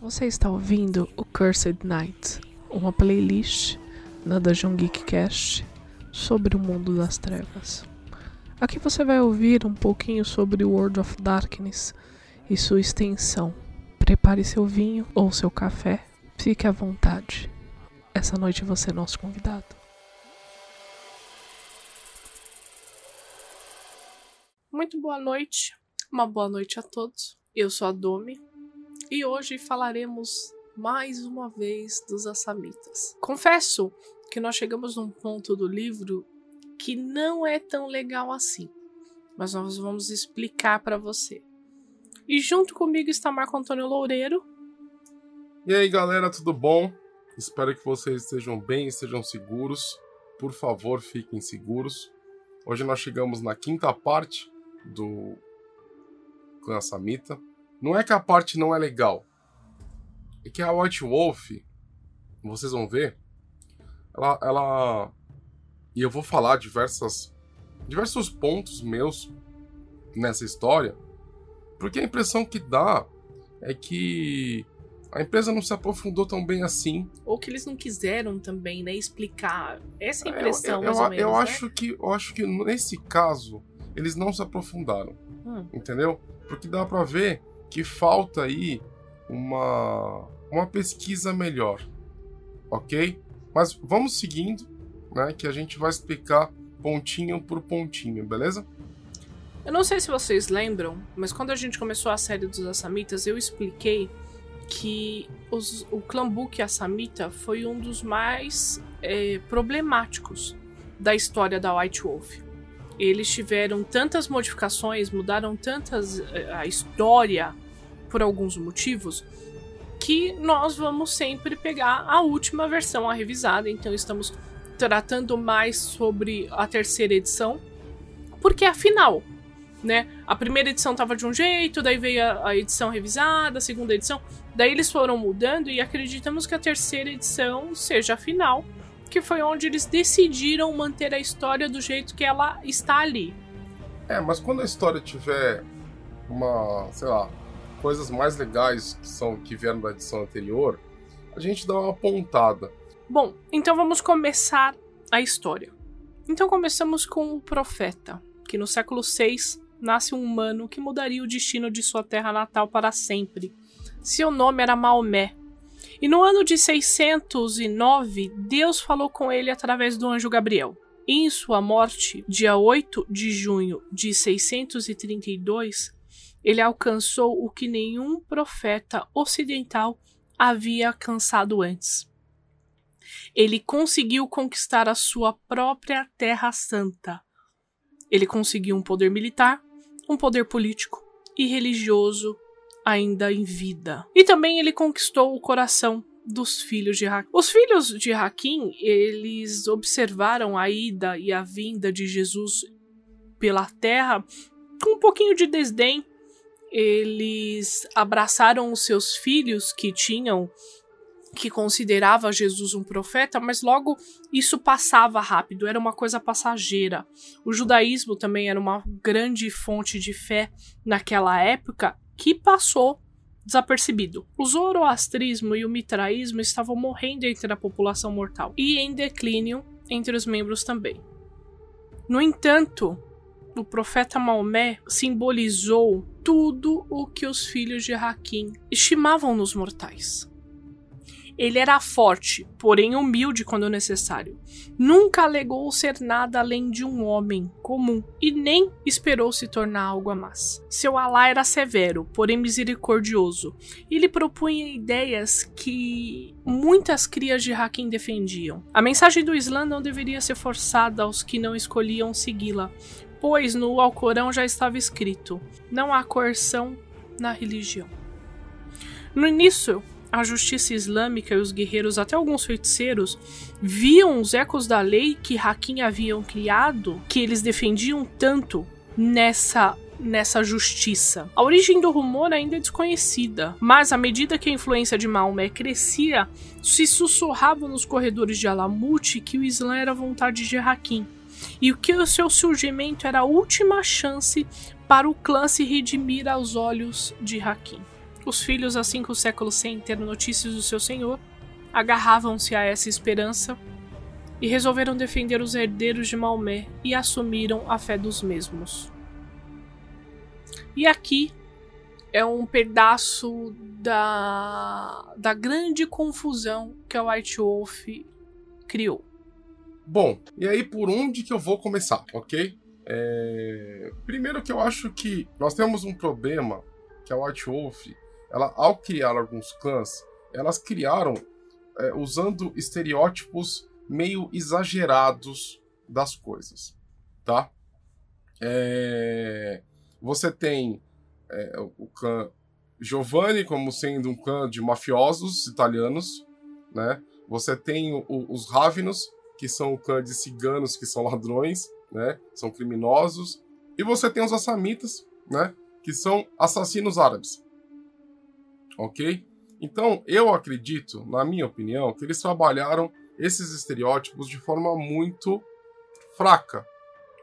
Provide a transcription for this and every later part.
Você está ouvindo o Cursed Night, uma playlist na Dungeon Geek Cast sobre o mundo das trevas. Aqui você vai ouvir um pouquinho sobre World of Darkness e sua extensão. Prepare seu vinho ou seu café, fique à vontade. Essa noite você é nosso convidado. Muito boa noite, uma boa noite a todos. Eu sou a Domi e hoje falaremos mais uma vez dos Assamitas. Confesso que nós chegamos num ponto do livro que não é tão legal assim, mas nós vamos explicar para você. E junto comigo está Marco Antônio Loureiro. E aí, galera, tudo bom? Espero que vocês estejam bem, estejam seguros. Por favor, fiquem seguros. Hoje nós chegamos na quinta parte do clã Samita. Não é que a parte não é legal, é que a White Wolf, vocês vão ver, ela, ela e eu vou falar diversas diversos pontos meus nessa história, porque a impressão que dá é que a empresa não se aprofundou tão bem assim. Ou que eles não quiseram também, né, explicar. Essa é a impressão, eu, eu, ou menos, eu né? acho que eu acho que nesse caso eles não se aprofundaram, Hum. entendeu? Porque dá pra ver que falta aí uma uma pesquisa melhor, ok? Mas vamos seguindo, né? Que a gente vai explicar pontinho por pontinho, beleza? Eu não sei se vocês lembram, mas quando a gente começou a série dos Assamitas, eu expliquei que os- o Book Assamita foi um dos mais é, problemáticos da história da White Wolf. Eles tiveram tantas modificações, mudaram tantas é, a história por alguns motivos, que nós vamos sempre pegar a última versão, a revisada. Então estamos tratando mais sobre a terceira edição, porque afinal, né? A primeira edição tava de um jeito, daí veio a, a edição revisada, a segunda edição, daí eles foram mudando e acreditamos que a terceira edição seja a final, que foi onde eles decidiram manter a história do jeito que ela está ali. É, mas quando a história tiver uma, sei lá, coisas mais legais que são que vieram da edição anterior, a gente dá uma pontada. Bom, então vamos começar a história. Então começamos com o profeta, que no século VI nasce um humano que mudaria o destino de sua terra natal para sempre. Seu nome era Maomé. E no ano de 609, Deus falou com ele através do anjo Gabriel. Em sua morte, dia 8 de junho de 632, ele alcançou o que nenhum profeta ocidental havia alcançado antes ele conseguiu conquistar a sua própria Terra Santa. Ele conseguiu um poder militar, um poder político e religioso ainda em vida. E também ele conquistou o coração dos filhos de Hakim. Os filhos de Hakim, eles observaram a ida e a vinda de Jesus pela terra com um pouquinho de desdém. Eles abraçaram os seus filhos que tinham que considerava Jesus um profeta, mas logo isso passava rápido, era uma coisa passageira. O judaísmo também era uma grande fonte de fé naquela época que passou desapercebido. O zoroastrismo e o mitraísmo estavam morrendo entre a população mortal e em declínio entre os membros também. No entanto, o profeta Maomé simbolizou tudo o que os filhos de Hakim estimavam nos mortais. Ele era forte, porém humilde quando necessário. Nunca alegou ser nada além de um homem comum e nem esperou se tornar algo a mais. Seu Alá era severo, porém misericordioso. Ele propunha ideias que muitas crias de Hakim defendiam. A mensagem do Islã não deveria ser forçada aos que não escolhiam segui-la, pois no Alcorão já estava escrito: não há coerção na religião. No início, a justiça islâmica e os guerreiros, até alguns feiticeiros, viam os ecos da lei que Hakim haviam criado, que eles defendiam tanto nessa nessa justiça. A origem do rumor ainda é desconhecida, mas à medida que a influência de Maomé crescia, se sussurrava nos corredores de Alamut que o Islã era vontade de Hakim e que o seu surgimento era a última chance para o clã se redimir aos olhos de Hakim. Os filhos, assim que o século sem ter notícias do seu senhor, agarravam-se a essa esperança e resolveram defender os herdeiros de Maomé e assumiram a fé dos mesmos. E aqui é um pedaço da, da grande confusão que a White Wolf criou. Bom, e aí por onde que eu vou começar, ok? É... Primeiro que eu acho que nós temos um problema que a White Wolf, ela ao criar alguns clãs, elas criaram é, usando estereótipos meio exagerados das coisas, tá? É... Você tem é, o clã Giovanni como sendo um clã de mafiosos italianos, né? Você tem o, os Ravenos, que são o clã de ciganos que são ladrões, né? São criminosos. E você tem os Assamitas, né? Que são assassinos árabes. Ok? Então, eu acredito, na minha opinião, que eles trabalharam esses estereótipos de forma muito fraca,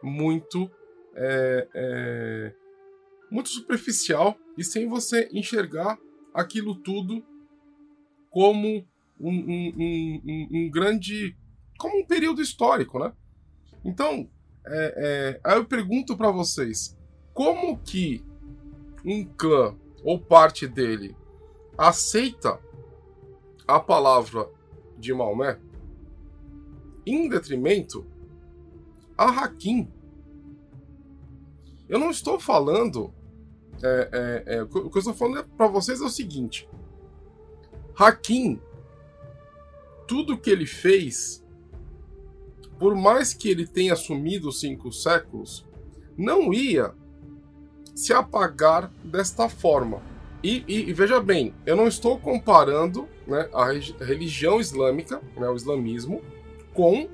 muito é, é, muito superficial e sem você enxergar aquilo tudo como um, um, um, um grande. como um período histórico, né? Então, é, é, aí eu pergunto para vocês: como que um clã ou parte dele aceita a palavra de Maomé em detrimento a Hakim? Eu não estou falando. É, é, é, o que eu estou falando para vocês é o seguinte: Hakim, tudo que ele fez, por mais que ele tenha assumido cinco séculos, não ia se apagar desta forma. E, e, e, veja bem, eu não estou comparando né, a religião islâmica, né, o islamismo, com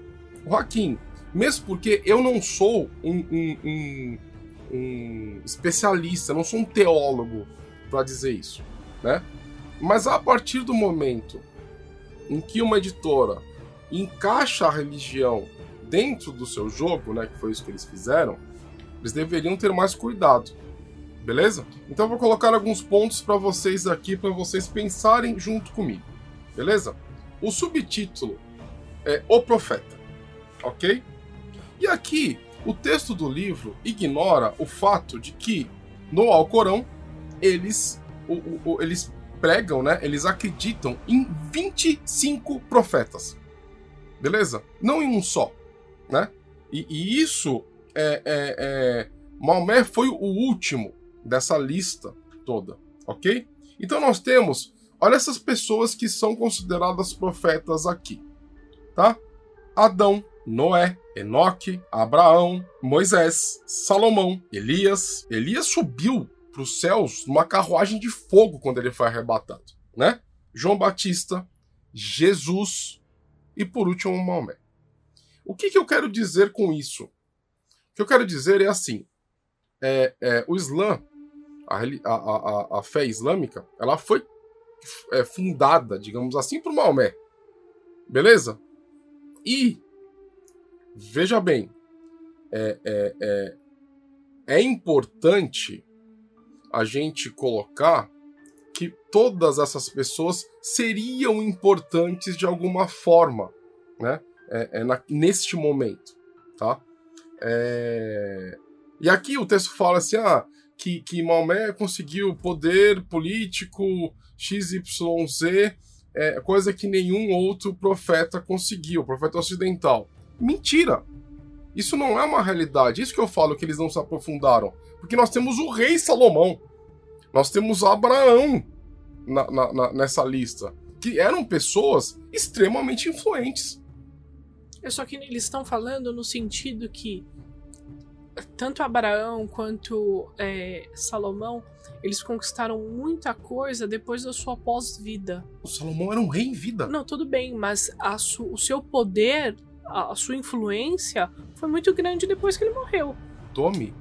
o Hakim. Mesmo porque eu não sou um, um, um um especialista, não sou um teólogo para dizer isso, né? Mas a partir do momento em que uma editora encaixa a religião dentro do seu jogo, né, que foi isso que eles fizeram, eles deveriam ter mais cuidado. Beleza? Então eu vou colocar alguns pontos para vocês aqui para vocês pensarem junto comigo. Beleza? O subtítulo é O Profeta. OK? E aqui o texto do livro ignora o fato de que no Alcorão eles, o, o, eles pregam, né? Eles acreditam em 25 profetas. Beleza? Não em um só, né? E, e isso é, é, é, Maomé foi o último dessa lista toda, ok? Então nós temos, olha essas pessoas que são consideradas profetas aqui, tá? Adão, Noé, Enoque, Abraão, Moisés, Salomão, Elias. Elias subiu para os céus numa carruagem de fogo quando ele foi arrebatado, né? João Batista, Jesus e por último Maomé. O que, que eu quero dizer com isso? O que eu quero dizer é assim: é, é, o Islã, a, a, a, fé islâmica, ela foi é, fundada, digamos assim, por Maomé. Beleza? E Veja bem, é, é, é, é importante a gente colocar que todas essas pessoas seriam importantes de alguma forma, né? É, é na, neste momento, tá? É... E aqui o texto fala assim, ah, que, que Maomé conseguiu poder político XYZ, é, coisa que nenhum outro profeta conseguiu, profeta ocidental. Mentira! Isso não é uma realidade. Isso que eu falo que eles não se aprofundaram. Porque nós temos o rei Salomão. Nós temos Abraão na, na, na, nessa lista. Que eram pessoas extremamente influentes. É só que eles estão falando no sentido que tanto Abraão quanto é, Salomão eles conquistaram muita coisa depois da sua pós-vida. O Salomão era um rei em vida. Não, tudo bem, mas o seu poder a, sua influência foi muito grande depois que ele morreu. Tome,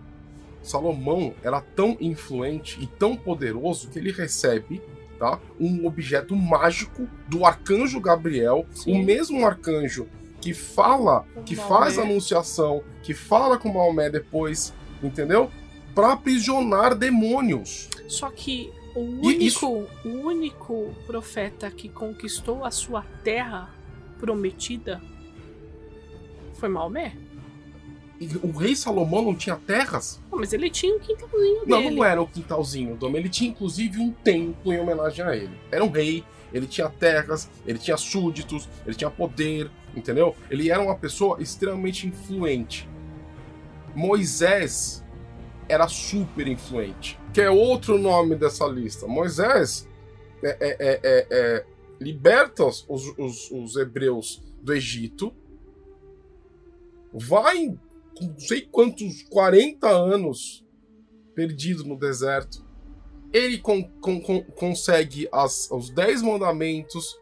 Salomão era tão influente e tão poderoso que ele recebe tá, um objeto mágico do arcanjo Gabriel, Sim. o mesmo arcanjo que fala, que faz a anunciação, que fala com Maomé depois, entendeu? Para aprisionar demônios. Só que o único, isso- o único profeta que conquistou a sua terra prometida foi Maomé. E o rei Salomão não tinha terras? Não, mas ele tinha um quintalzinho Não, dele. não era o quintalzinho, Dom. Ele tinha inclusive um templo em homenagem a ele. Era um rei, ele tinha terras, ele tinha súditos, ele tinha poder, entendeu? Ele era uma pessoa extremamente influente. Moisés era super influente, que é outro nome dessa lista. Moisés é, é- é- é- é, liberta os, os- os hebreus do Egito, vai não sei quantos 40 anos perdido no deserto. Ele con- con- con- consegue as, os 10 mandamentos,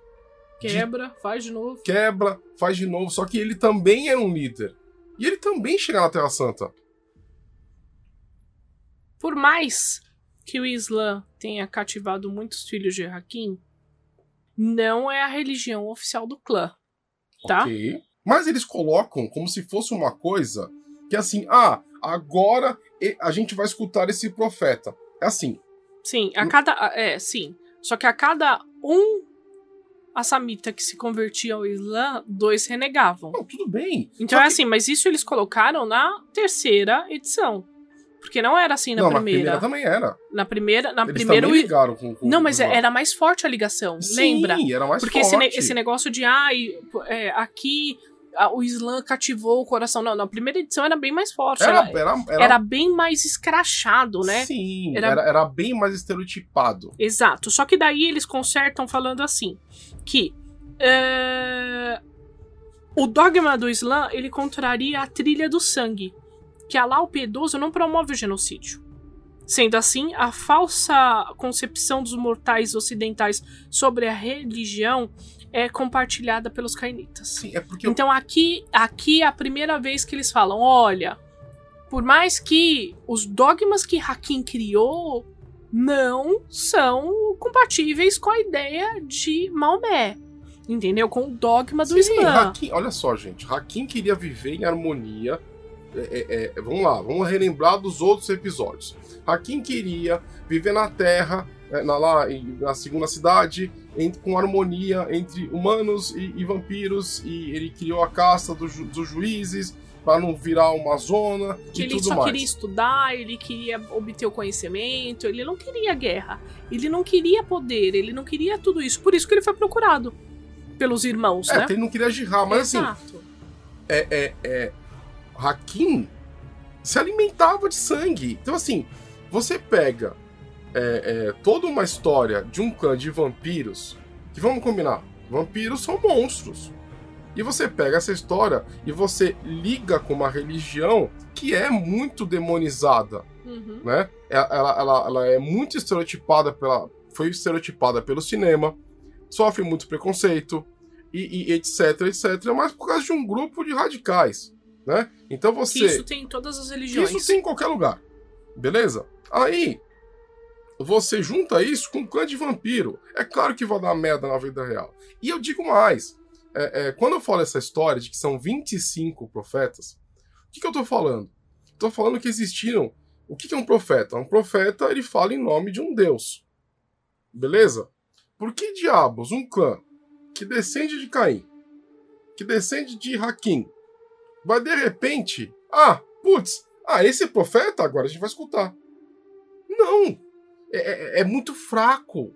Quebra, faz de novo. quebra, faz de novo, só que ele também era um líder. E ele também chega na Terra Santa. Por mais que o Islã tenha cativado muitos filhos de Hakim, não é a religião oficial do clã. Tá? Ok. Mas eles colocam como se fosse uma coisa que é assim, ah, agora a gente vai escutar esse profeta. É assim, Sim, a cada. É, sim. Só que a cada um assamita que se convertia ao Islã, dois renegavam. não, tudo bem. Então é que- assim, mas isso eles colocaram na terceira edição. Porque não era assim na não, primeira. na primeira também era. Na primeira, na Eles primeira também ligaram com, com Não, mas com- era mais forte a ligação, Sim, lembra? era mais Porque forte. esse, ne- esse negócio de, ai, é, aqui a- o Islã cativou o coração. Não, na primeira edição era bem mais forte. Era, Era, era, era, era bem mais escrachado, né? Sim, Era- era... Bem mais estereotipado. Exato. Só que daí eles consertam falando assim: que é, o dogma do Islã ele contraria a trilha do sangue, que Alá o piedoso não promove o genocídio. Sendo assim, a falsa concepção dos mortais ocidentais sobre a religião é compartilhada pelos cainitas. Sim, é porque Então aqui, aqui é a primeira vez que eles falam, olha, por mais que os dogmas que Hakim criou não são compatíveis com a ideia de Maomé. Entendeu? Com o dogma do Sim, Islã. Hakim, olha só, gente. Hakim queria viver em harmonia. É, é, é, vamos lá, vamos relembrar dos outros episódios. Hakim queria viver na Terra, na, lá, em- na segunda cidade, em- com harmonia entre humanos e, e vampiros. E ele criou a caça do ju- dos juízes para não virar uma zona Que e ele tudo só mais. queria estudar, ele queria obter o conhecimento, ele não queria guerra, ele não queria poder, ele não queria tudo isso. Por isso que ele foi procurado pelos irmãos, É, né? ele não queria girar, mas assim, Exato. é, é, é, Hakim se alimentava de sangue. Então, assim, você pega é, é, toda uma história de um clã de vampiros, que vamos combinar, vampiros são monstros. E você pega essa história e você liga com uma religião que é muito demonizada, Uhum. né? Ela, ela, ela- é muito estereotipada pela. Foi estereotipada pelo cinema, sofre muito preconceito, e, e etc, etc, mas por causa de um grupo de radicais, né? Então Que você. isso tem em todas as religiões. Isso tem em qualquer lugar. Beleza? Aí, você junta isso com um clã de vampiro. É claro que vai dar merda na vida real. E eu digo mais. é, é, quando eu falo essa história de que são 25 profetas, o que, que eu tô falando? Tô falando que existiram. O que, que é um profeta? Um profeta, ele fala em nome de um deus. Beleza? Por que diabos um clã que descende de Caim, que descende de Hakim, vai de repente. Ah, putz, ah, esse profeta? Agora a gente vai escutar. Não! É, é, é muito fraco.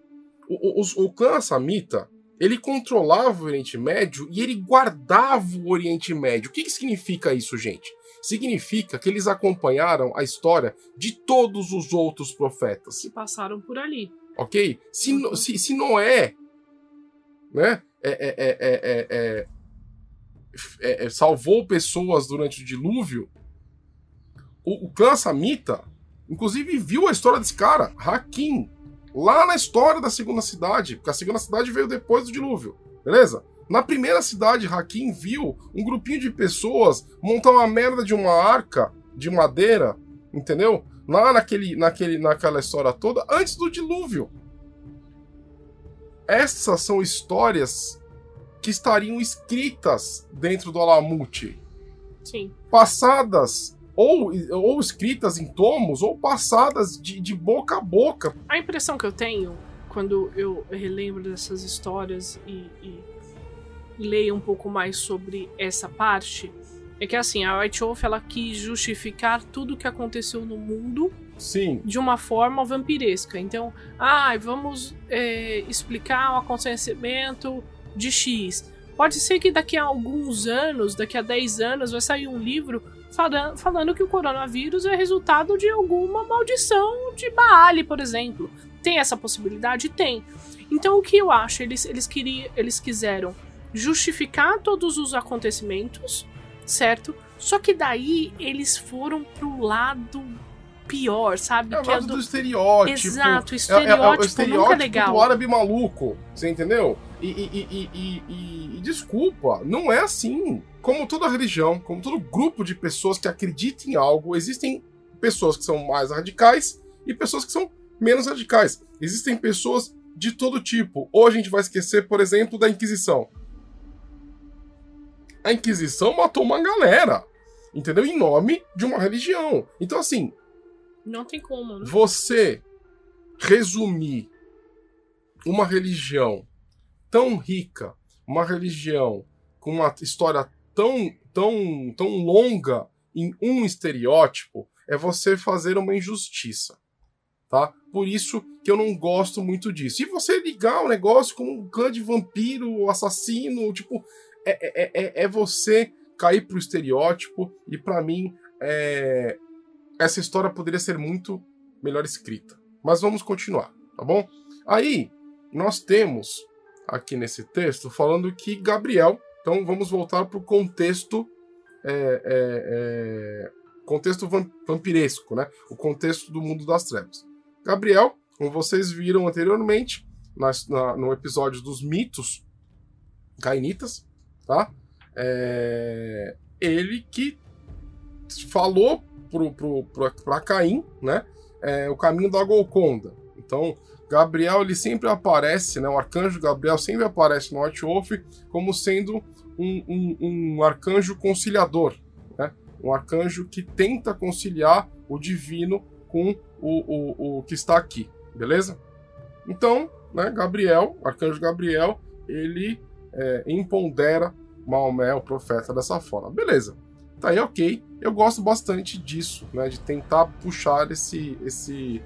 O, o, o clã Samita ele controlava o Oriente Médio e ele guardava o Oriente Médio. O que, que significa isso, gente? Significa que eles acompanharam a história de todos os outros profetas. Que passaram por ali. Ok? Se, uhum. se, se Noé né, é é, é, é, é, salvou pessoas durante o dilúvio, o, o clã Samita inclusive, viu a história desse cara, Hakim, lá na história da segunda cidade, porque a segunda cidade veio depois do dilúvio, beleza? Na primeira cidade, Hakim viu um grupinho de pessoas montar uma merda de uma arca de madeira, entendeu? Lá naquele, naquele, naquela história toda, antes do dilúvio. Essas são histórias que estariam escritas dentro do Alamute, Sim. passadas ou, ou escritas em tomos, ou passadas de, de boca a boca. A impressão que eu tenho quando eu relembro dessas histórias e, e leio um pouco mais sobre essa parte é que assim, a White Wolf ela quis justificar tudo o que aconteceu no mundo Sim. de uma forma vampiresca. Então, ah, vamos é, explicar o acontecimento de X. Pode ser que daqui a alguns anos, daqui a 10 anos, vai sair um livro falando, falando que o coronavírus é resultado de alguma maldição de Baale, por exemplo. Tem essa possibilidade? Tem. Então o que eu acho? Eles, eles, queriam, eles quiseram justificar todos os acontecimentos, certo? Só que daí eles foram pro lado pior, sabe? É o que lado é do... do estereótipo. Exato, o É, estereótipo, é, é o estereótipo nunca é legal. do árabe maluco, você entendeu? E, e, e, e, desculpa, não é assim. Como toda religião, como todo grupo de pessoas que acreditam em algo, existem pessoas que são mais radicais e pessoas que são menos radicais. Existem pessoas de todo tipo. Ou a gente vai esquecer, por exemplo, da Inquisição. A Inquisição matou uma galera, entendeu? Em nome de uma religião. Então, assim, Não tem como, né? você resumir uma religião tão rica, uma religião com uma história tão, tão, tão longa em um estereótipo, é você fazer uma injustiça, tá? Por isso que eu não gosto muito disso. E você ligar o negócio com um clã de vampiro, assassino, tipo, é, é, é, é você cair pro estereótipo e para mim é, essa história poderia ser muito melhor escrita. Mas vamos continuar, tá bom? Aí, nós temos aqui nesse texto falando que Gabriel. Então vamos voltar para o contexto. É, é, é, contexto vam- vampiresco, né? O contexto do mundo das trevas. Gabriel, como vocês viram anteriormente, nas- na- no episódio dos mitos cainitas, tá? É, ele que falou pro, pro, pro, Caim, né? É, o caminho da Golconda. Então, Gabriel ele sempre aparece, né? O arcanjo Gabriel sempre aparece no White Wolf como sendo um, um, um arcanjo conciliador, né? Um arcanjo que tenta conciliar o divino com o, o, o que está aqui, beleza? Então, né? Gabriel, arcanjo Gabriel, ele é, Maomé, o profeta, dessa forma. Beleza. Tá aí, ok. Eu gosto bastante disso, né? De tentar puxar esse. esse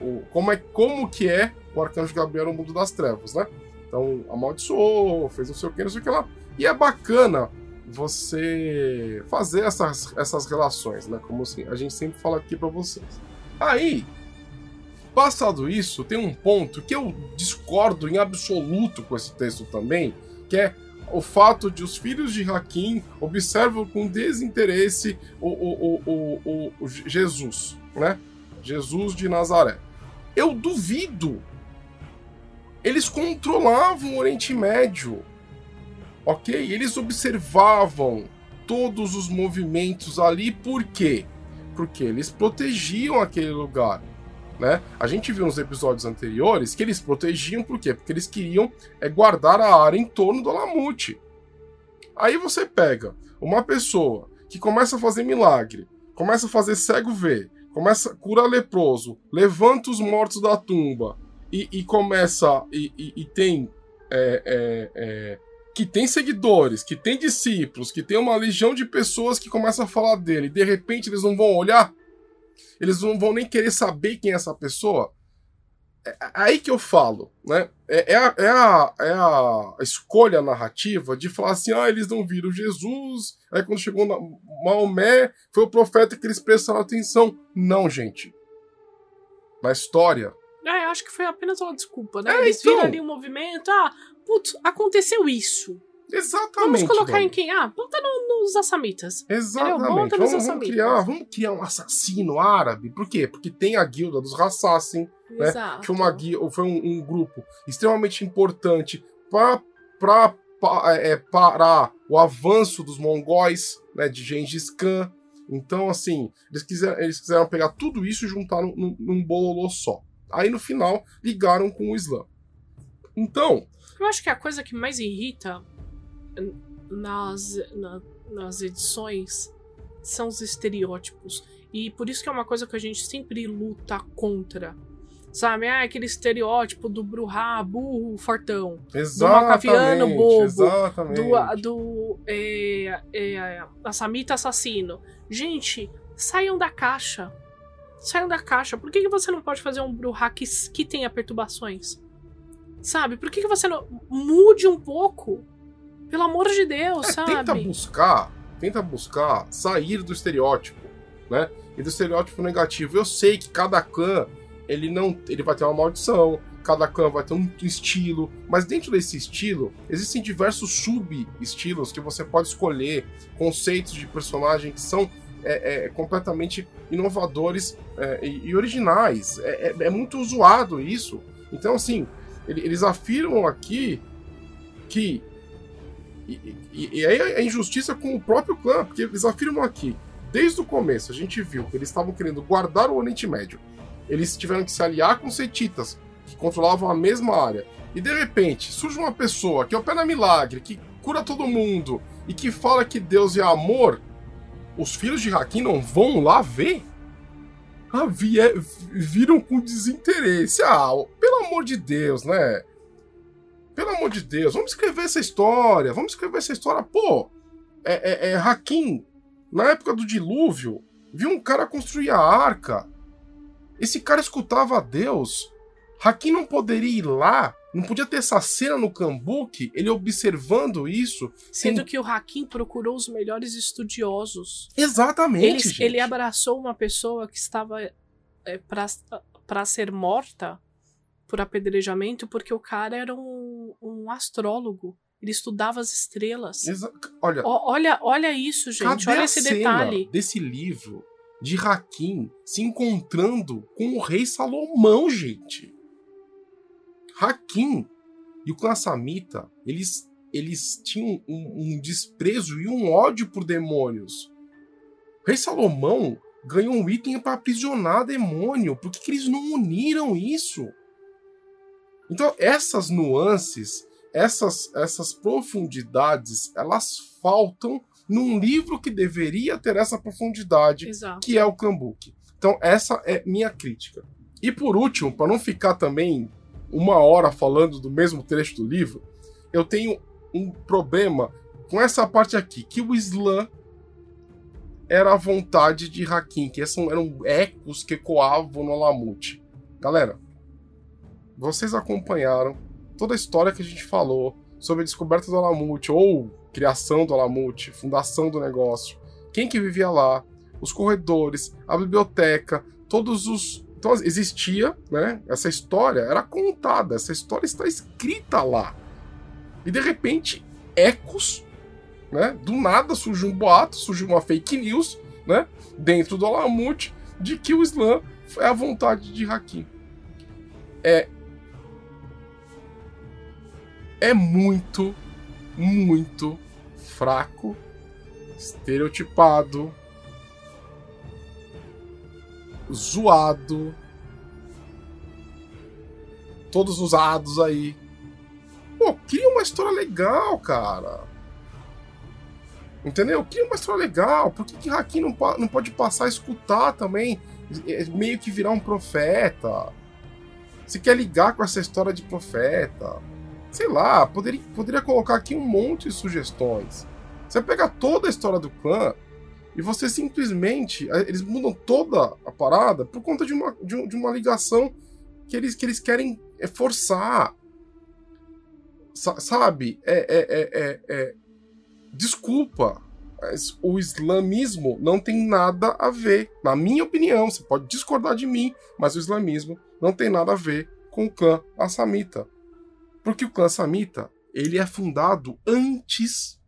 o, o- como, é, como que é o Arcanjo Gabriel no mundo das trevas, né? Então, amaldiçoou, fez não sei o que, não sei o que lá. E é bacana você fazer essas, essas relações, né? Como assim, a gente sempre fala aqui pra vocês. Aí, passado isso, tem um ponto que eu discordo em absoluto com esse texto também, que é o fato de os filhos de Hakim observam com desinteresse o, o, o, o- o Jesus, né? Jesus de Nazaré. Eu duvido. Eles controlavam o Oriente Médio, ok? Eles observavam todos os movimentos ali, por quê? Porque eles protegiam aquele lugar. Né? A gente viu nos episódios anteriores que eles protegiam por quê? Porque eles queriam é, guardar a área em torno do Alamute. Aí você pega uma pessoa que começa a fazer milagre, começa a fazer cego ver, começa a curar leproso, levanta os mortos da tumba. E, e começa e, e- e tem é, é, é, que tem seguidores, que tem discípulos, que tem uma legião de pessoas que começam a falar dele, e de repente eles não vão olhar, eles não vão nem querer saber quem é essa pessoa. É aí que eu falo, né? É, é a, é, a, é a escolha narrativa de falar assim: ah, eles não viram Jesus. Aí quando chegou na, Maomé, foi o profeta que eles prestaram atenção. Não, gente. Na história, É, eu acho que foi apenas uma desculpa, né? É, Eles então. viram ali um movimento, ah, putz, aconteceu isso. Exatamente. Vamos colocar em quem? Ah, bota no- nos assamitas. Exatamente. Bota nos Vamos, vamos criar, vamos criar um assassino árabe. Por quê? Porque tem a guilda dos Rassassin, Né? Que foi, uma, foi um, um grupo extremamente importante para é, parar o avanço dos mongóis, né, de Gengis Khan. Então, assim, eles quiseram, eles quiseram pegar tudo isso e juntar num, num, num bololô só. Aí, no final, ligaram com o Islã. Então, Eu acho que a coisa que mais irrita nas, na- nas edições são os estereótipos. E por isso que é uma coisa que a gente sempre luta contra. Sabe? Ah, aquele estereótipo do Bruhá, burro, fortão. Exatamente, do Macaviano, bobo. Exatamente. Do, do é, é, Assamita assassino. Gente, saiam da caixa. Saiam da caixa. Por que, que você não pode fazer um Bruhá que, que tenha perturbações? Sabe? Por que, que você não. Mude um pouco. Pelo amor de Deus, É, sabe? tenta buscar, tenta buscar sair do estereótipo, né? E do estereótipo negativo. Eu sei que cada clã, ele não, ele vai ter uma maldição, cada clã vai ter um estilo, mas dentro desse estilo existem diversos sub-estilos que você pode escolher, conceitos de personagem que são é, é, completamente inovadores é, e, e originais. É, é- é muito zoado isso. Então, assim, ele- eles afirmam aqui que e, e- e aí é injustiça com o próprio clã, porque eles afirmam aqui, desde o começo, a gente viu que eles estavam querendo guardar o Oriente Médio. Eles tiveram que se aliar com os setitas, que controlavam a mesma área. E de repente, surge uma pessoa que opera milagre, que cura todo mundo e que fala que Deus é amor. Os filhos de Hakim não vão lá ver? Ah, vie- viram com desinteresse. Ah, pelo amor de Deus, né? Pelo amor de Deus, vamos escrever essa história. Vamos escrever essa história. Pô, é, é, é Hakim, na época do dilúvio, viu um cara construir a arca. Esse cara escutava a Deus. Hakim não poderia ir lá, não podia ter essa cena no Cambuque, ele observando isso. Sendo que o Hakim procurou os melhores estudiosos. Exatamente, Ele, ele abraçou uma pessoa que estava é, para ser morta por apedrejamento porque o cara era um, um astrólogo. Ele estudava as estrelas. Exa- Olha, Ó, olha, olha isso, gente. olha esse detalhe. desse livro de Hakim se encontrando com o rei Salomão, gente? Hakim e o clã Samita, eles, eles tinham um, um desprezo e um ódio por demônios. O rei Salomão ganhou um item para aprisionar demônio. Por que, que eles não uniram isso? Então, essas nuances, essas, essas profundidades, elas faltam num livro que deveria ter essa profundidade, Exato. que é o Cambuque. Então, essa é minha crítica. E por último, para não ficar também uma hora falando do mesmo trecho do livro, eu tenho um problema com essa parte aqui, que o Islã era a vontade de Hakim, que esses eram ecos que ecoavam no Alamute. Galera, vocês acompanharam toda a história que a gente falou sobre a descoberta do Alamute, ou criação do Alamute, fundação do negócio, quem que vivia lá, os corredores, a biblioteca, todos os. Então existia, né? Essa história era contada, essa história está escrita lá. E de repente, ecos, né? Do nada surge um boato, surge uma fake news, né? Dentro do Alamute, de que o Islã é a vontade de Hakim. É. É muito, muito fraco, estereotipado, zoado, todos usados aí. Pô, cria uma história legal, cara. Entendeu? Cria uma história legal. Por que, que Hakim não, não pode passar a escutar também? É, Meio que virar um profeta. Se quer ligar com essa história de profeta. Sei lá, poderia, poderia colocar aqui um monte de sugestões. Você pega toda a história do clã e você simplesmente. Eles mudam toda a parada por conta de uma, de, de uma ligação que eles, que eles querem eh, forçar. Sa- sabe? É, é, é, é, é- Desculpa. O islamismo não tem nada a ver. Na minha opinião, você pode discordar de mim, mas o islamismo não tem nada a ver com o clã Assamita. Porque o clã Samita, ele é fundado antes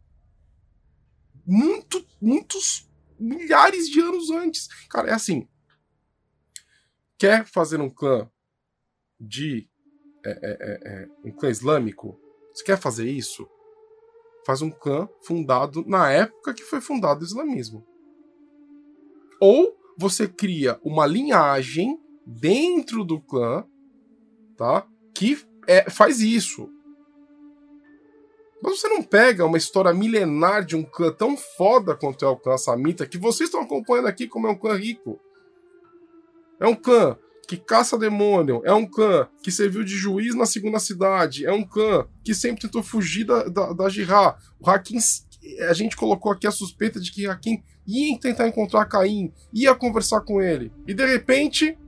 muito, muitos milhares de anos antes. Cara, é assim. Quer fazer um clã de. é, é, é, é, um clã islâmico? Você quer fazer isso? Faz um clã fundado na época que foi fundado o islamismo. Ou você cria uma linhagem dentro do clã, tá? Que é, faz isso. Mas você não pega uma história milenar de um clã tão foda quanto é o clã Samita, que vocês estão acompanhando aqui como é um clã rico. É um clã que caça demônio, é um clã que serviu de juiz na segunda cidade, é um clã que sempre tentou fugir da, da, da Jihá. O Hakim, a gente colocou aqui a suspeita de que Hakim ia tentar encontrar Caim, ia conversar com ele. E de repente,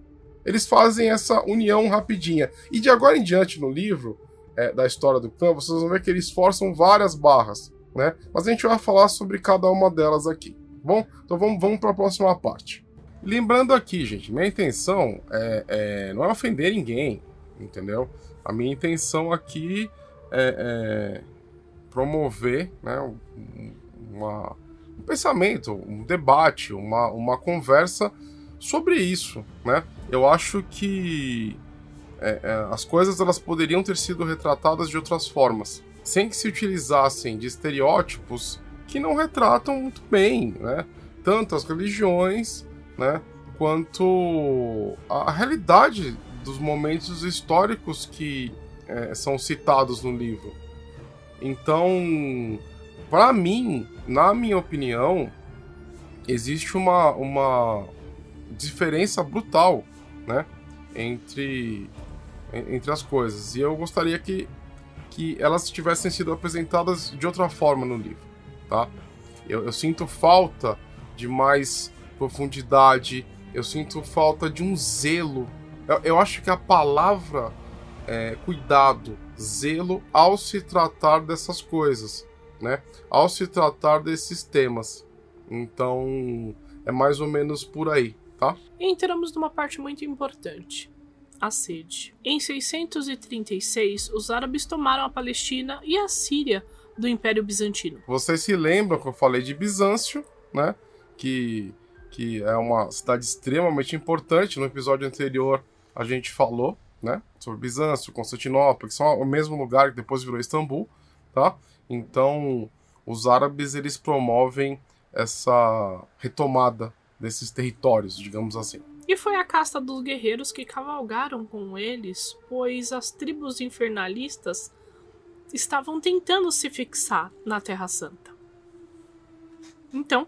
eles fazem essa união rapidinha. E de agora em diante no livro, é, da história do clã, vocês vão ver que eles forçam várias barras, né? Mas a gente vai falar sobre cada uma delas aqui. Tá bom, então vamos, vamos para a próxima parte. Lembrando aqui, gente, minha intenção é, é, não é ofender ninguém, entendeu? A minha intenção aqui é, é promover né, uma, um pensamento, um debate, uma, uma conversa sobre isso, né? Eu acho que é, é, as coisas elas poderiam ter sido retratadas de outras formas, sem que se utilizassem de estereótipos que não retratam muito bem, né? Tanto as religiões né? Quanto a realidade dos momentos históricos que é, são citados no livro. Então, para mim, na minha opinião, existe uma, uma diferença brutal, né, entre entre as coisas. E eu gostaria que que elas tivessem sido apresentadas de outra forma no livro, tá? Eu, eu sinto falta de mais profundidade, eu sinto falta de um zelo. Eu, eu acho que a palavra é cuidado, zelo ao se tratar dessas coisas, né? Ao se tratar desses temas. Então, é mais ou menos por aí, tá? entramos numa parte muito importante. A sede. Em 636, os árabes tomaram a Palestina e a Síria do Império Bizantino. Vocês se lembram que eu falei de Bizâncio, né? Que que é uma cidade extremamente importante. No episódio anterior a gente falou, né, sobre Bizâncio, Constantinopla, que são o mesmo lugar que depois virou Istambul, tá? Então, os árabes eles promovem essa retomada desses territórios, digamos assim. E foi a casta dos guerreiros que cavalgaram com eles, pois as tribos infernalistas estavam tentando se fixar na Terra Santa. Então,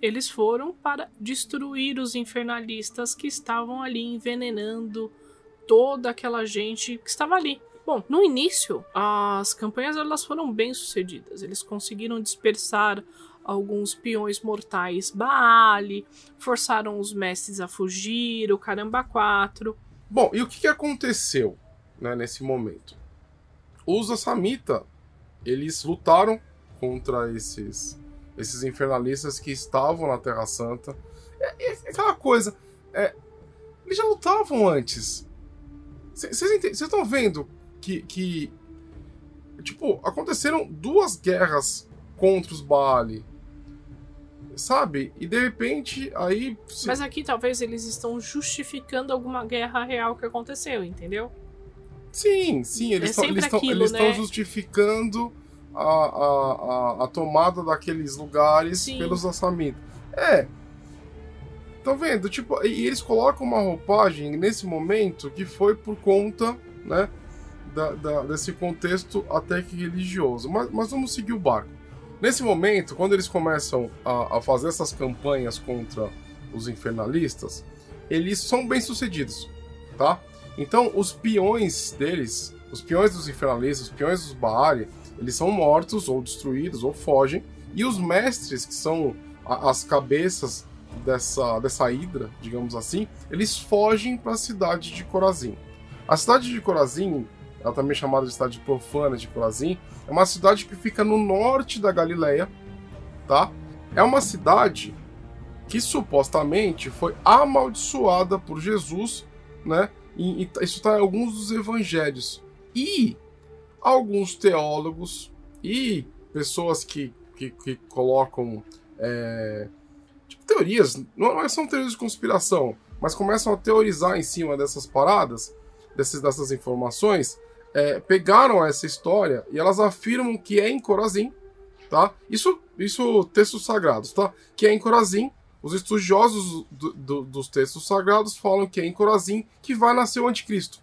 eles foram para destruir os infernalistas que estavam ali envenenando toda aquela gente que estava ali. Bom, no início, as campanhas elas foram bem sucedidas. Eles conseguiram dispersar alguns peões mortais Baale, forçaram os mestres a fugir, o caramba 4. Bom, e o que, aconteceu né, nesse momento? Os Assamita, eles lutaram contra esses esses infernalistas que estavam na Terra Santa. É, é aquela coisa. É, eles já lutavam antes. Vocês estão vendo que, que. Tipo, aconteceram duas guerras contra os Baali. Sabe? E de repente, aí. Se... Mas aqui talvez eles estão justificando alguma guerra real que aconteceu, entendeu? Sim, sim, eles é estão né? justificando a, a, a, tomada daqueles lugares Sim. pelos assamitas. É. Tá vendo? Tipo, e eles colocam uma roupagem nesse momento que foi por conta, né? Da, da, desse contexto até que religioso. Mas, mas vamos seguir o barco. Nesse momento, quando eles começam a, a fazer essas campanhas contra os infernalistas, eles são bem sucedidos, tá? Então, os peões deles, os peões dos infernalistas, os peões dos Baali, eles são mortos ou destruídos ou fogem, e os mestres, que são a, as cabeças dessa, dessa hidra, digamos assim, eles fogem para a cidade de Corazim. A cidade de Corazim, ela também é chamada de cidade profana de Corazim, é uma cidade que fica no norte da Galileia, tá? É uma cidade que supostamente foi amaldiçoada por Jesus, né? E, e isso está em alguns dos evangelhos. E alguns teólogos e pessoas que, que, que colocam é, tipo, teorias, não, não são teorias de conspiração, mas começam a teorizar em cima dessas paradas, desses, dessas informações, é, pegaram essa história e elas afirmam que é em Corazim, tá? Isso, isso textos sagrados, tá? Que é em Corazim. Os estudiosos do, do, dos textos sagrados falam que é em Corazim que vai nascer o anticristo,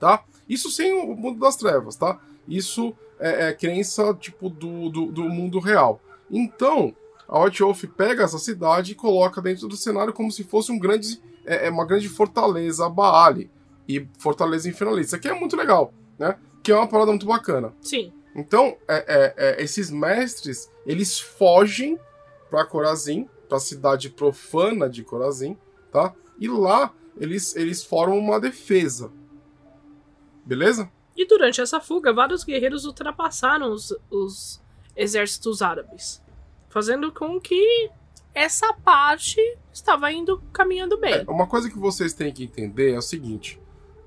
tá? Isso sem o mundo das trevas, tá? Isso é, é crença tipo do, do, do, mundo real. Então, a White Wolf pega essa cidade e coloca dentro do cenário como se fosse um grande, é, é uma grande fortaleza Baali e fortaleza infernalista, que é muito legal, né? Que é uma parada muito bacana. Sim. Então, é, é, é, esses mestres, eles fogem para Corazim, para a cidade profana de Corazim, tá? E lá eles, eles formam uma defesa. Beleza? E durante essa fuga, vários guerreiros ultrapassaram os, os exércitos árabes, fazendo com que essa parte estava indo caminhando bem. É, uma coisa que vocês têm que entender é o seguinte: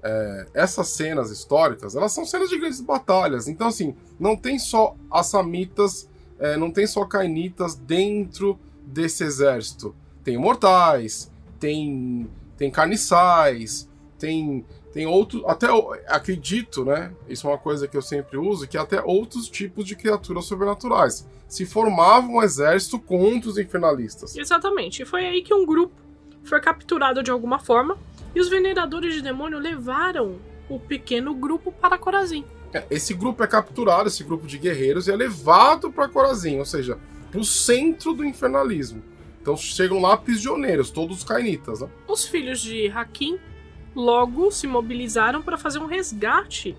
é, essas cenas históricas, elas são cenas de grandes batalhas. Então, assim, não tem só assamitas, é, não tem só cainitas dentro desse exército. Tem mortais, tem, tem carniçais, tem tem outros, até acredito, né? Isso é uma coisa que eu sempre uso, que até outros tipos de criaturas sobrenaturais se formavam um exército contra os infernalistas. Exatamente. E foi aí que um grupo foi capturado de alguma forma e os veneradores de demônio levaram o pequeno grupo para Corazim. É, esse grupo é capturado, esse grupo de guerreiros, e é levado para Corazim, ou seja, para o centro do infernalismo. Então chegam lá prisioneiros, todos os cainitas. Né? Os filhos de Hakim logo se mobilizaram para fazer um resgate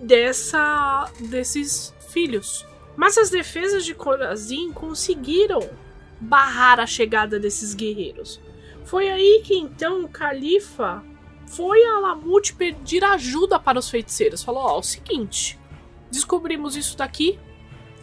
dessa desses filhos. Mas as defesas de Corazim conseguiram barrar a chegada desses guerreiros. Foi aí que então o califa foi a Lamute pedir ajuda para os feiticeiros. Falou: Ó, oh, o seguinte, descobrimos isso daqui,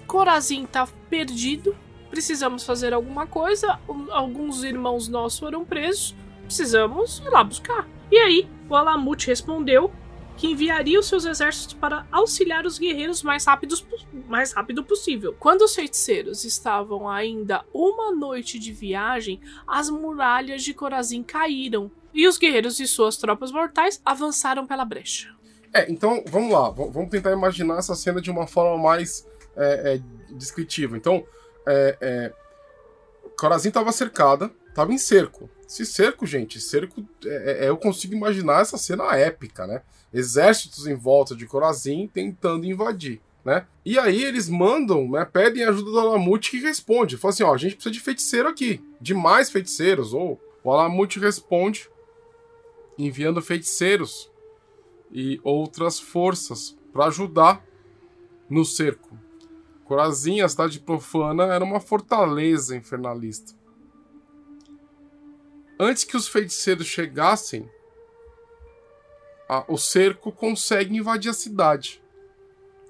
Corazim tá perdido, precisamos fazer alguma coisa. Alguns irmãos nossos foram presos, precisamos ir lá buscar. E aí, o Alamute respondeu que enviaria os seus exércitos para auxiliar os guerreiros mais, rápidos, mais rápido possível. Quando os feiticeiros estavam ainda uma noite de viagem, as muralhas de Corazim caíram e os guerreiros e suas tropas mortais avançaram pela brecha. É, então vamos lá, vamos tentar imaginar essa cena de uma forma mais é, é, descritiva. Então, é, é Corazim estava cercada, estava em cerco. Esse cerco, gente, cerco, é, é, eu consigo imaginar essa cena épica, né? Exércitos em volta de Corazim tentando invadir, né? E aí eles mandam, né? Pedem ajuda do Alamute que responde. Fala assim, ó, a gente precisa de feiticeiro aqui, de mais feiticeiros. Ou o Alamute responde enviando feiticeiros e outras forças para ajudar no cerco. Corazim, a cidade profana, era uma fortaleza infernalista antes que os feiticeiros chegassem, a, o cerco consegue invadir a cidade.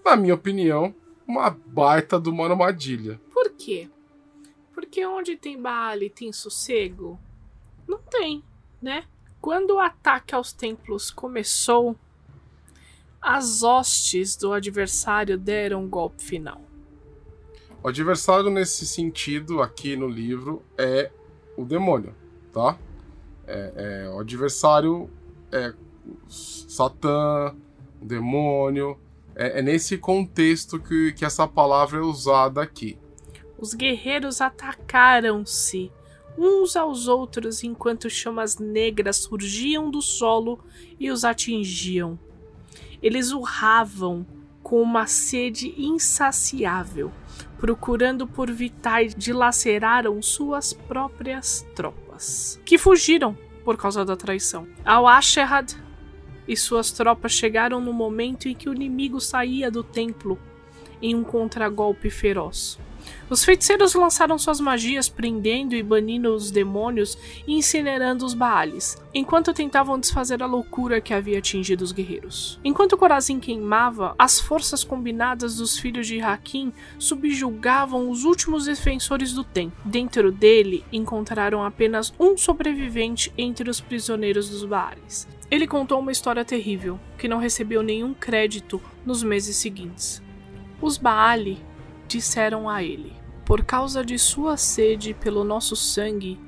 Na minha opinião, uma baita de uma armadilha. Por quê? Porque onde tem Baale tem sossego? Não tem, né? Quando o ataque aos templos começou, as hostes do adversário deram um golpe final. O adversário, nesse sentido, aqui no livro, é o demônio tá? É, é, o adversário é Satã, o demônio. É, é, nesse contexto que, que essa palavra é usada aqui. Os guerreiros atacaram-se uns aos outros enquanto chamas negras surgiam do solo e os atingiam. Eles urravam com uma sede insaciável, procurando por vitais dilaceraram suas próprias tropas que fugiram por causa da traição. Al-Asherad e suas tropas chegaram no momento em que o inimigo saía do templo em um contragolpe feroz. Os feiticeiros lançaram suas magias, prendendo e banindo os demônios e incinerando os Baales, enquanto tentavam desfazer a loucura que havia atingido os guerreiros. Enquanto Corazim queimava, as forças combinadas dos filhos de Hakim subjugavam os últimos defensores do templo. Dentro dele, encontraram apenas um sobrevivente entre os prisioneiros dos Baales. Ele contou uma história terrível, que não recebeu nenhum crédito nos meses seguintes. Os Baali disseram a ele: Por causa de sua sede pelo nosso sangue,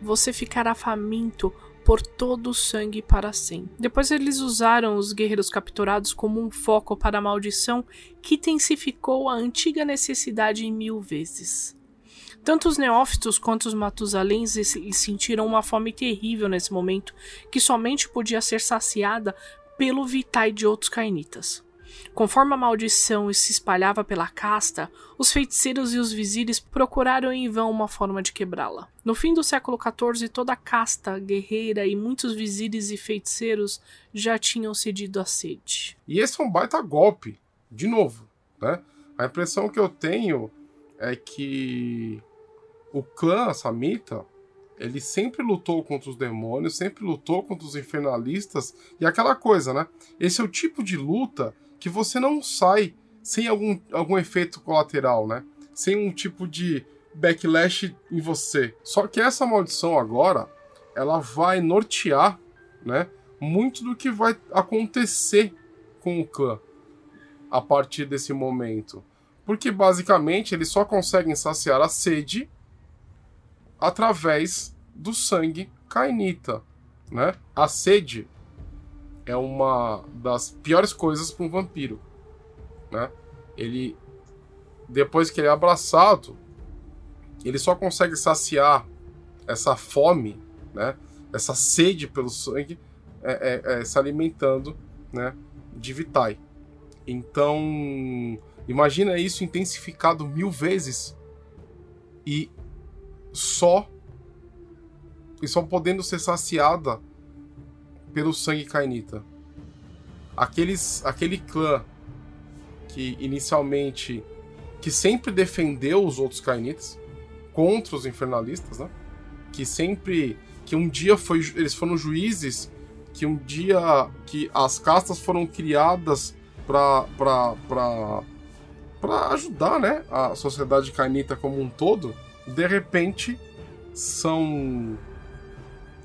você ficará faminto por todo o sangue para sempre. Depois eles usaram os guerreiros capturados como um foco para a maldição que intensificou a antiga necessidade em mil vezes. Tanto os neófitos quanto os matusalens sentiram uma fome terrível nesse momento, que somente podia ser saciada pelo vitai de outros cainitas. Conforme a maldição se espalhava pela casta, os feiticeiros e os vizires procuraram em vão uma forma de quebrá-la. No fim do século XIV, toda a casta guerreira e muitos vizires e feiticeiros já tinham cedido à sede. E esse é um baita golpe, de novo, né? A impressão que eu tenho é que o clã Samita ele sempre lutou contra os demônios, sempre lutou contra os infernalistas e aquela coisa, né? Esse é o tipo de luta que você não sai sem algum, algum efeito colateral, né? Sem um tipo de backlash em você. Só que essa maldição agora, ela vai nortear, né? Muito do que vai acontecer com o clã a partir desse momento. Porque basicamente eles só conseguem saciar a sede através do sangue cainita, né? A sede é uma das piores coisas para um vampiro, né? Ele depois que ele é abraçado, ele só consegue saciar essa fome, né? Essa sede pelo sangue, é, é, é se alimentando, né? De Vitae. Então, imagina isso intensificado mil vezes e só e só podendo ser saciada pelo sangue cainita. Aqueles, aquele clã que inicialmente que sempre defendeu os outros cainitas contra os infernalistas, né? Que sempre que um dia foi eles foram juízes que um dia que as castas foram criadas para para para ajudar, né, a sociedade cainita como um todo, de repente são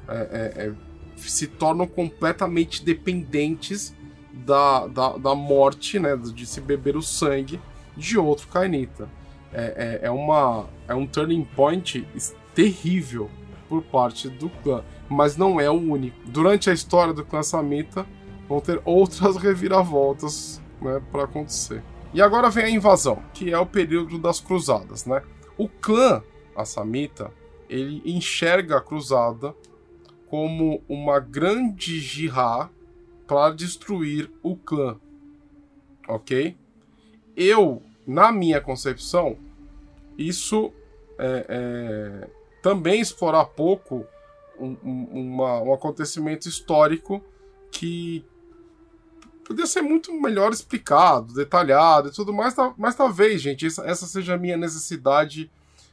é, é, é, se tornam completamente dependentes da, da, da, morte, né, de se beber o sangue de outro Kainita. É, é, é, uma, é um turning point terrível por parte do clã, mas não é o único. Durante a história do clã Samita, vão ter outras reviravoltas né, para acontecer. E agora vem a invasão, que é o período das cruzadas. Né? O clã, a Samita, ele enxerga a cruzada como uma grande jihá para destruir o clã. Ok? Eu, na minha concepção, isso é, é, também explorar pouco um, um, uma, um acontecimento histórico que poderia ser muito melhor explicado, detalhado e tudo mais, mas talvez, gente, essa, essa seja a minha necessidade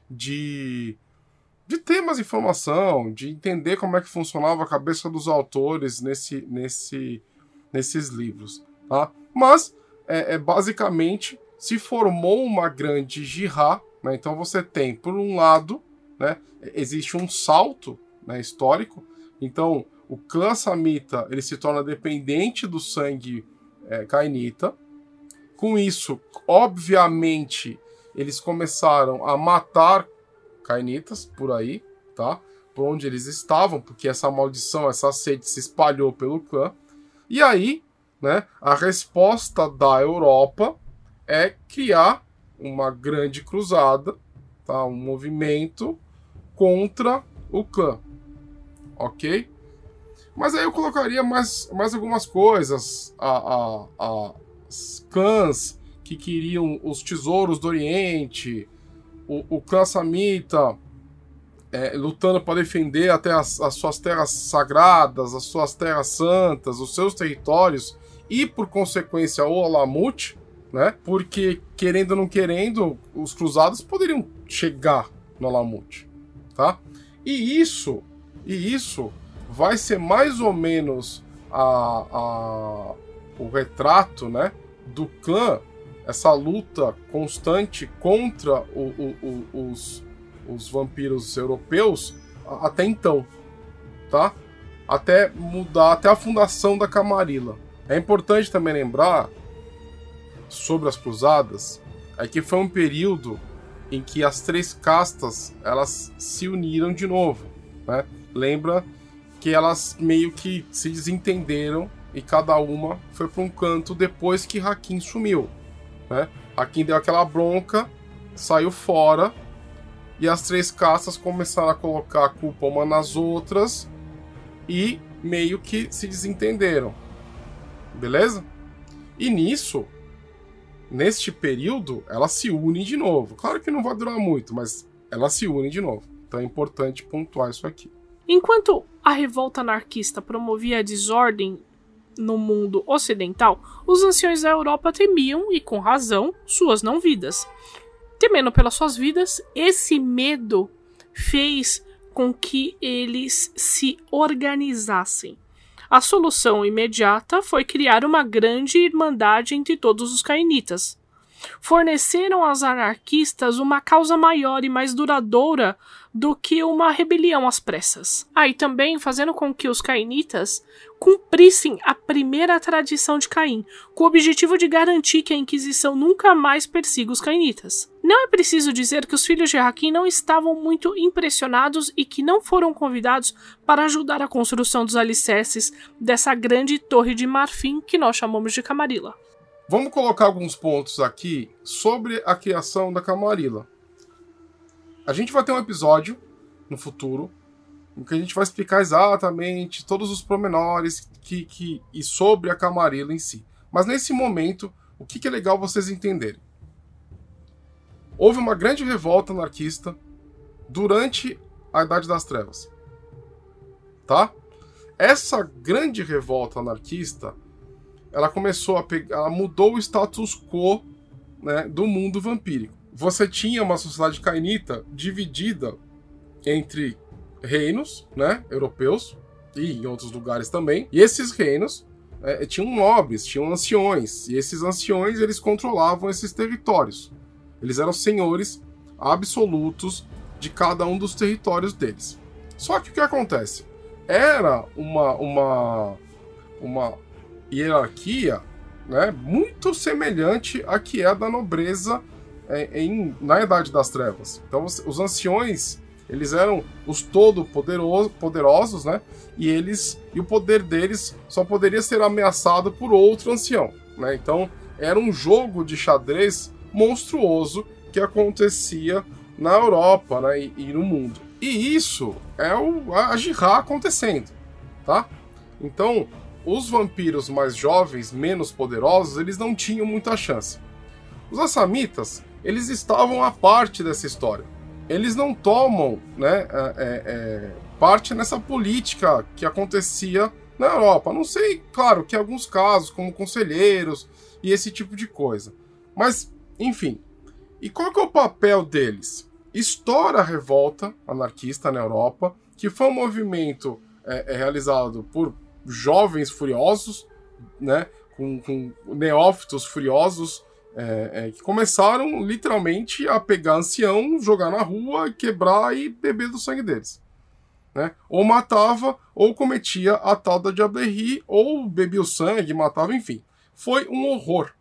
de de ter mais informação, de entender como é que funcionava a cabeça dos autores nesse, nesse, nesses livros. Tá? Mas, é, é basicamente, se formou uma grande jihá, né? então você tem, por um lado, né, existe um salto né, histórico, então o clã Samita ele se torna dependente do sangue é, Kainita. Com isso, obviamente, eles começaram a matar cainitas por aí, tá? Por onde eles estavam, porque essa maldição, essa sede se espalhou pelo clã. E aí, né, a resposta da Europa é criar uma grande cruzada, tá? Um movimento contra o clã. OK? Mas aí eu colocaria mais, mais algumas coisas. A, a, a, clãs que queriam os tesouros do Oriente, o, clã Samita é, lutando para defender até as, as, suas terras sagradas, as suas terras santas, os seus territórios e, por consequência, o Alamut, né? Porque, querendo ou não querendo, os cruzados poderiam chegar no Alamut, tá? E isso, e isso vai ser mais ou menos a, a, o retrato, né? Do clã essa luta constante contra o, o, o, os, os vampiros europeus até então, tá? Até mudar, até a fundação da Camarilla. É importante também lembrar sobre as cruzadas, é que foi um período em que as três castas elas se uniram de novo, né? Lembra que elas meio que se desentenderam e cada uma foi para um canto depois que Hakim sumiu. Né? Hakim deu aquela bronca, saiu fora e as três caças começaram a colocar a culpa uma nas outras e meio que se desentenderam. Beleza? E nisso, neste período, elas se unem de novo. Claro que não vai durar muito, mas elas se unem de novo. Então é importante pontuar isso aqui. Enquanto a revolta anarquista promovia a desordem no mundo ocidental, os anciões da Europa temiam, e com razão, suas não vidas. Temendo pelas suas vidas, esse medo fez com que eles se organizassem. A solução imediata foi criar uma grande irmandade entre todos os cainitas. Forneceram aos anarquistas uma causa maior e mais duradoura do que uma rebelião às pressas. Ah, e também fazendo com que os cainitas cumprissem a primeira tradição de Caim, com o objetivo de garantir que a Inquisição nunca mais persiga os cainitas. Não é preciso dizer que os filhos de Hakim não estavam muito impressionados e que não foram convidados para ajudar a construção dos alicerces dessa grande torre de marfim que nós chamamos de Camarilla. Vamos colocar alguns pontos aqui sobre a criação da Camarilla. A gente vai ter um episódio no futuro em que a gente vai explicar exatamente todos os promenores que, que, e sobre a Camarilla em si. Mas nesse momento, o que, que é legal vocês entenderem? Houve uma grande revolta anarquista durante a Idade das Trevas. Tá? Essa grande revolta anarquista, ela começou a pegar, ela mudou o status quo né, do mundo vampírico você tinha uma sociedade cainita dividida entre reinos, né, europeus e em outros lugares também. E esses reinos é, tinham nobres, tinham anciões, e esses anciões eles controlavam esses territórios. Eles eram senhores absolutos de cada um dos territórios deles. Só que o que acontece? Era uma uma uma hierarquia, né, muito semelhante à que é da nobreza é, em, na Idade das Trevas. Então, os anciões, eles eram os todo poderoso, poderosos, né? E eles e o poder deles só poderia ser ameaçado por outro ancião, né? Então, era um jogo de xadrez monstruoso que acontecia na Europa, né? E, e no mundo. E isso é o, a Jihá acontecendo, tá? Então, os vampiros mais jovens, menos poderosos, eles não tinham muita chance. Os assamitas, eles estavam à parte dessa história. Eles não tomam né, é, é, é, parte nessa política que acontecia na Europa. Não sei, claro, que alguns casos, como conselheiros e esse tipo de coisa. Mas, enfim. E qual que é o papel deles? Estoura a revolta anarquista na Europa, que foi um movimento é, é realizado por jovens furiosos, né, com, com neófitos furiosos, é, é, que começaram literalmente a pegar ancião, jogar na rua, quebrar e beber do sangue deles. Né? Ou matava, ou cometia a tal da diablerie, ou bebia o sangue, matava, enfim. Foi um horror.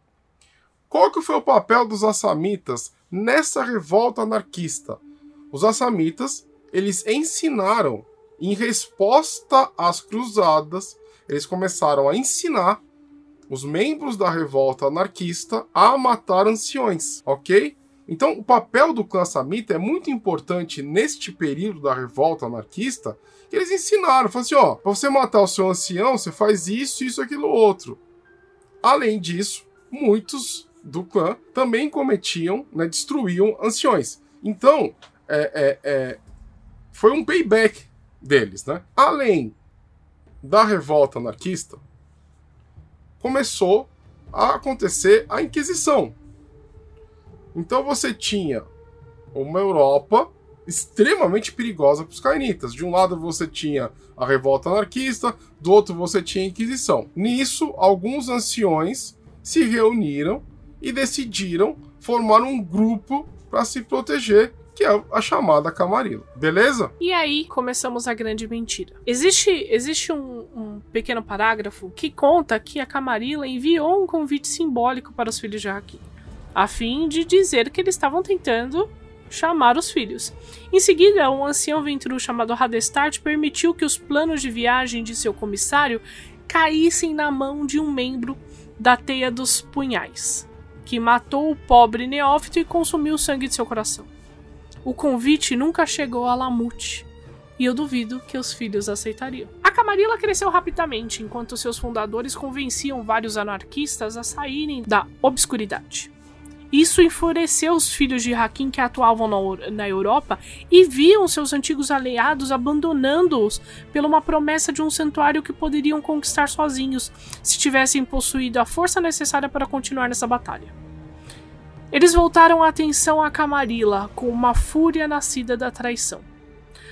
Qual que foi o papel dos assamitas nessa revolta anarquista? Os assamitas, eles ensinaram, em resposta às cruzadas, eles começaram a ensinar os membros da revolta anarquista a matar anciões, ok? Então, o papel do clã Samita é muito importante neste período da revolta anarquista, que eles ensinaram, falaram assim, ó, pra você matar o seu ancião, você faz isso, isso, aquilo, outro. Além disso, muitos do clã também cometiam, né, destruíam anciões. Então, é, é, é, foi um payback deles, né? Além da revolta anarquista, começou a acontecer a Inquisição. Então você tinha uma Europa extremamente perigosa para os cainitas. De um lado você tinha a revolta anarquista, do outro você tinha a Inquisição. Nisso, alguns anciões se reuniram e decidiram formar um grupo para se proteger que é a chamada Camarilla. Beleza? E aí começamos a grande mentira. Existe, existe um, um pequeno parágrafo que conta que a Camarilla enviou um convite simbólico para os filhos de Hakim, a fim de dizer que eles estavam tentando chamar os filhos. Em seguida, um ancião ventru chamado Hadestart permitiu que os planos de viagem de seu comissário caíssem na mão de um membro da Teia dos Punhais, que matou o pobre neófito e consumiu o sangue de seu coração. O convite nunca chegou a Lamute, e eu duvido que os filhos aceitariam. A Camarilla cresceu rapidamente, enquanto seus fundadores convenciam vários anarquistas a saírem da obscuridade. Isso enfureceu os filhos de Hakim que atuavam na, Europa e viam seus antigos aliados abandonando-os pela uma promessa de um santuário que poderiam conquistar sozinhos se tivessem possuído a força necessária para continuar nessa batalha. Eles voltaram a atenção a Camarilla com uma fúria nascida da traição.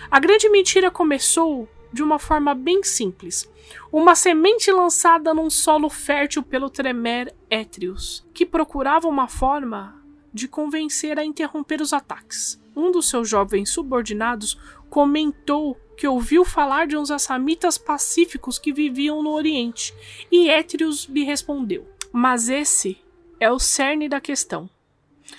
A grande mentira começou de uma forma bem simples. Uma semente lançada num solo fértil pelo Tremer Étrios, que procurava uma forma de convencer a interromper os ataques. Um dos seus jovens subordinados comentou que ouviu falar de uns assamitas pacíficos que viviam no Oriente, e Étrios lhe respondeu: Mas esse é o cerne da questão.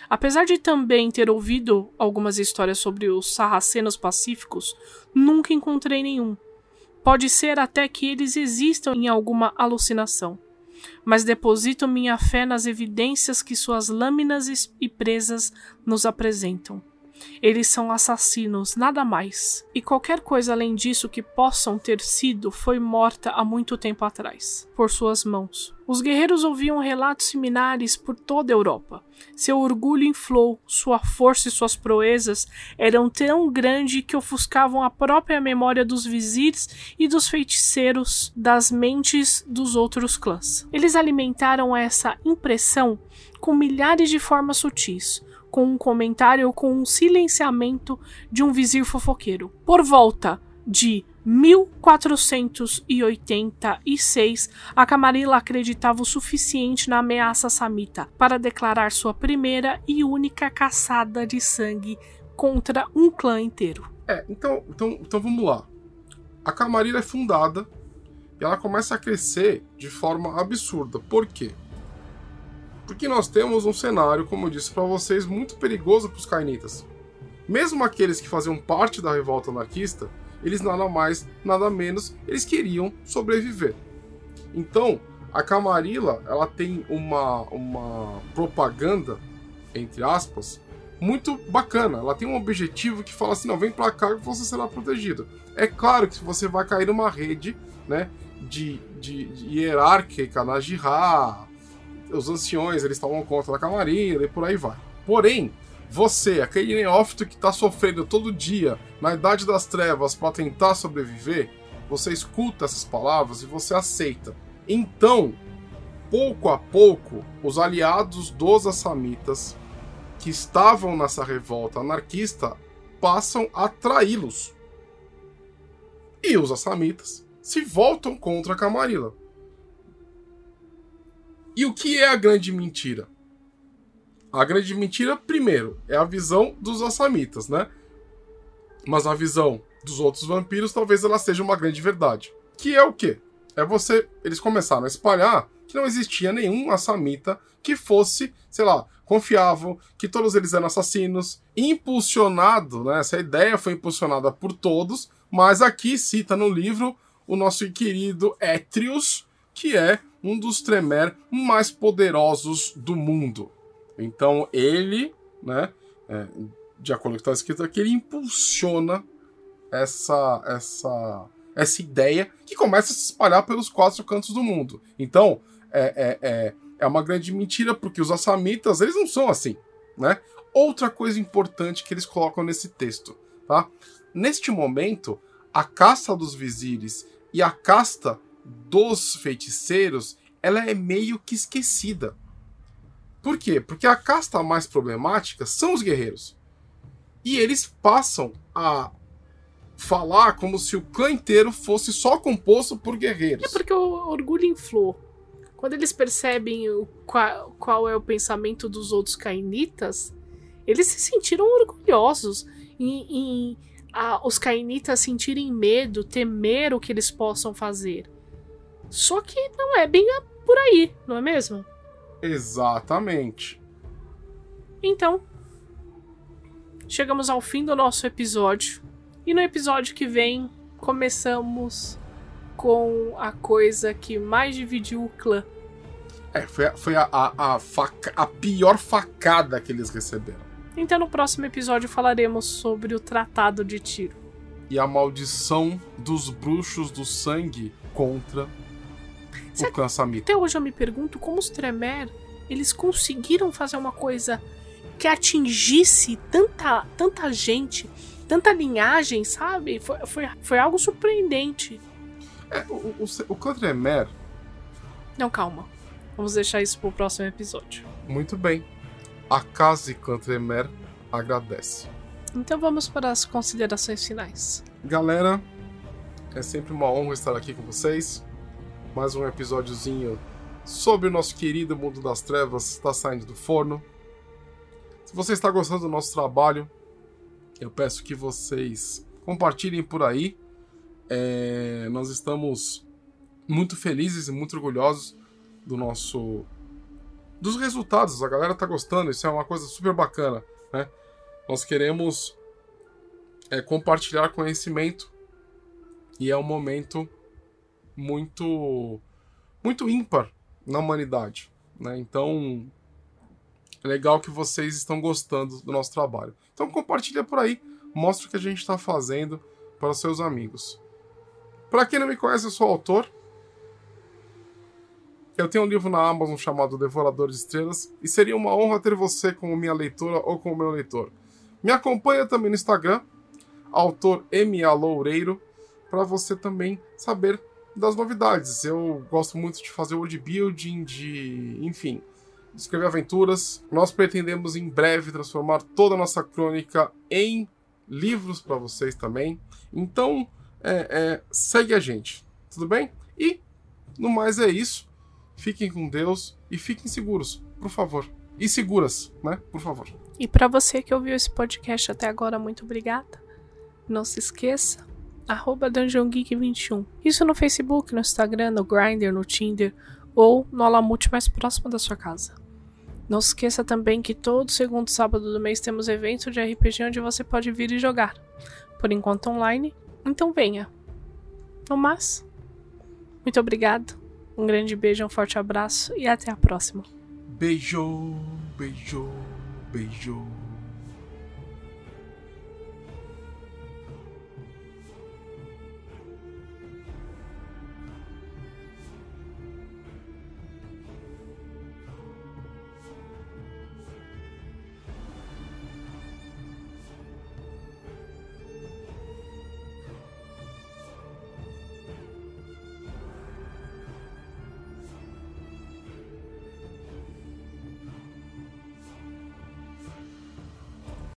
Apesar de também ter ouvido algumas histórias sobre os sarracenos pacíficos, nunca encontrei nenhum. Pode ser até que eles existam em alguma alucinação, mas deposito minha fé nas evidências que suas lâminas e presas nos apresentam. Eles são assassinos, nada mais. E qualquer coisa além disso que possam ter sido foi morta há muito tempo atrás, por suas mãos. Os guerreiros ouviam relatos similares por toda a Europa. Seu orgulho inflou, sua força e suas proezas eram tão grandes que ofuscavam a própria memória dos vizires e dos feiticeiros das mentes dos outros clãs. Eles alimentaram essa impressão com milhares de formas sutis, com um comentário ou com um silenciamento de um vizir fofoqueiro. Por volta de 1486, a Camarilla acreditava o suficiente na ameaça samita para declarar sua primeira e única caçada de sangue contra um clã inteiro. É, então, então, então vamos lá. A Camarilla é fundada e ela começa a crescer de forma absurda. Por quê? Porque nós temos um cenário, como eu disse para vocês, muito perigoso para os cainitas. Mesmo aqueles que faziam parte da revolta anarquista, eles nada mais, nada menos, eles queriam sobreviver. Então, a Camarilla, ela tem uma, uma propaganda, entre aspas, muito bacana. Ela tem um objetivo que fala assim, não, vem para cá que você será protegido. É claro que você vai cair numa rede, né, de, de, de hierárquica na jihad, os anciões eles tomam conta da camarinha e por aí vai. Porém, você, aquele neófito que está sofrendo todo dia na Idade das Trevas para tentar sobreviver, você escuta essas palavras e você aceita. Então, pouco a pouco, os aliados dos Assamitas que estavam nessa revolta anarquista passam a traí-los. E os Assamitas se voltam contra Camarilla. E o que é a grande mentira? A grande mentira, primeiro, é a visão dos assamitas, né? Mas a visão dos outros vampiros talvez ela seja uma grande verdade. Que é o quê? É você. Eles começaram a espalhar que não existia nenhum assamita que fosse, sei lá, confiável, que todos eles eram assassinos. Impulsionado, né? Essa ideia foi impulsionada por todos, mas aqui cita no livro o nosso querido Étrios, que é um dos Tremere mais poderosos do mundo. Então ele, né, é, de acordo com o que está escrito aqui, ele impulsiona essa, essa, essa ideia que começa a se espalhar pelos quatro cantos do mundo. Então, é, é, é, é uma grande mentira, porque os assamitas, eles não são assim, né? Outra coisa importante que eles colocam nesse texto, tá? Neste momento, a casta dos vizires e a casta dos feiticeiros, ela é meio que esquecida. Por quê? Porque a casta mais problemática são os guerreiros. E eles passam a falar como se o clã inteiro fosse só composto por guerreiros. É porque o orgulho inflou. Quando eles percebem o, qual, qual é o pensamento dos outros cainitas, eles se sentiram orgulhosos em, em a, os cainitas sentirem medo, temer o que eles possam fazer. Só que não é bem por aí, não é mesmo? Exatamente. Então, chegamos ao fim do nosso episódio. E no episódio que vem, começamos com a coisa que mais dividiu o clã. É, foi, a, foi a, a, a, faca, a pior facada que eles receberam. Então, no próximo episódio, falaremos sobre o Tratado de Tiro. e a maldição dos bruxos do sangue contra Cê- o clã Samita. Até hoje eu me pergunto como os Tremer eles conseguiram fazer uma coisa que atingisse tanta, tanta gente, tanta linhagem, sabe? Foi, foi, foi algo surpreendente. É, o, o, o clã Tremer, Não, calma. Vamos deixar isso pro próximo episódio. muito bem. A casa clã Tremer agradece. Então vamos para as considerações finais. Galera, é sempre uma honra estar aqui com vocês. Mais um episódiozinho sobre o nosso querido mundo das trevas está saindo do forno. Se você está gostando do nosso trabalho, eu peço que vocês compartilhem por aí. É, nós estamos muito felizes e muito orgulhosos do nosso dos resultados. A galera tá gostando, isso é uma coisa super bacana, né? Nós queremos é, compartilhar conhecimento e é um momento muito muito ímpar na humanidade, né? Então é legal que vocês estão gostando do nosso trabalho. Então compartilha por aí, mostra o que a gente está fazendo para seus amigos. Para quem não me conhece, eu sou autor. Eu tenho um livro na Amazon chamado Devorador de Estrelas e seria uma honra ter você como minha leitora ou como meu leitor. Me acompanha também no Instagram, autor MA Loureiro, para você também saber das novidades. Eu gosto muito de fazer world building, de, enfim, escrever aventuras. Nós pretendemos em breve transformar toda a nossa crônica em livros para vocês também. Então, é, é, segue a gente, tudo bem? E no mais é isso. Fiquem com Deus e fiquem seguros, por favor. E seguras, né? Por favor. E para você que ouviu esse podcast até agora, muito obrigada. Não se esqueça, arroba DungeonGeek21. Isso no Facebook, no Instagram, no Grindr, no Tinder ou no Alamute mais próximo da sua casa. Não se esqueça também que todo segundo sábado do mês temos evento de RPG onde você pode vir e jogar. Por enquanto online, então venha. No mais, muito obrigado. Um grande beijo, um forte abraço e até a próxima. Beijo, beijo, beijo.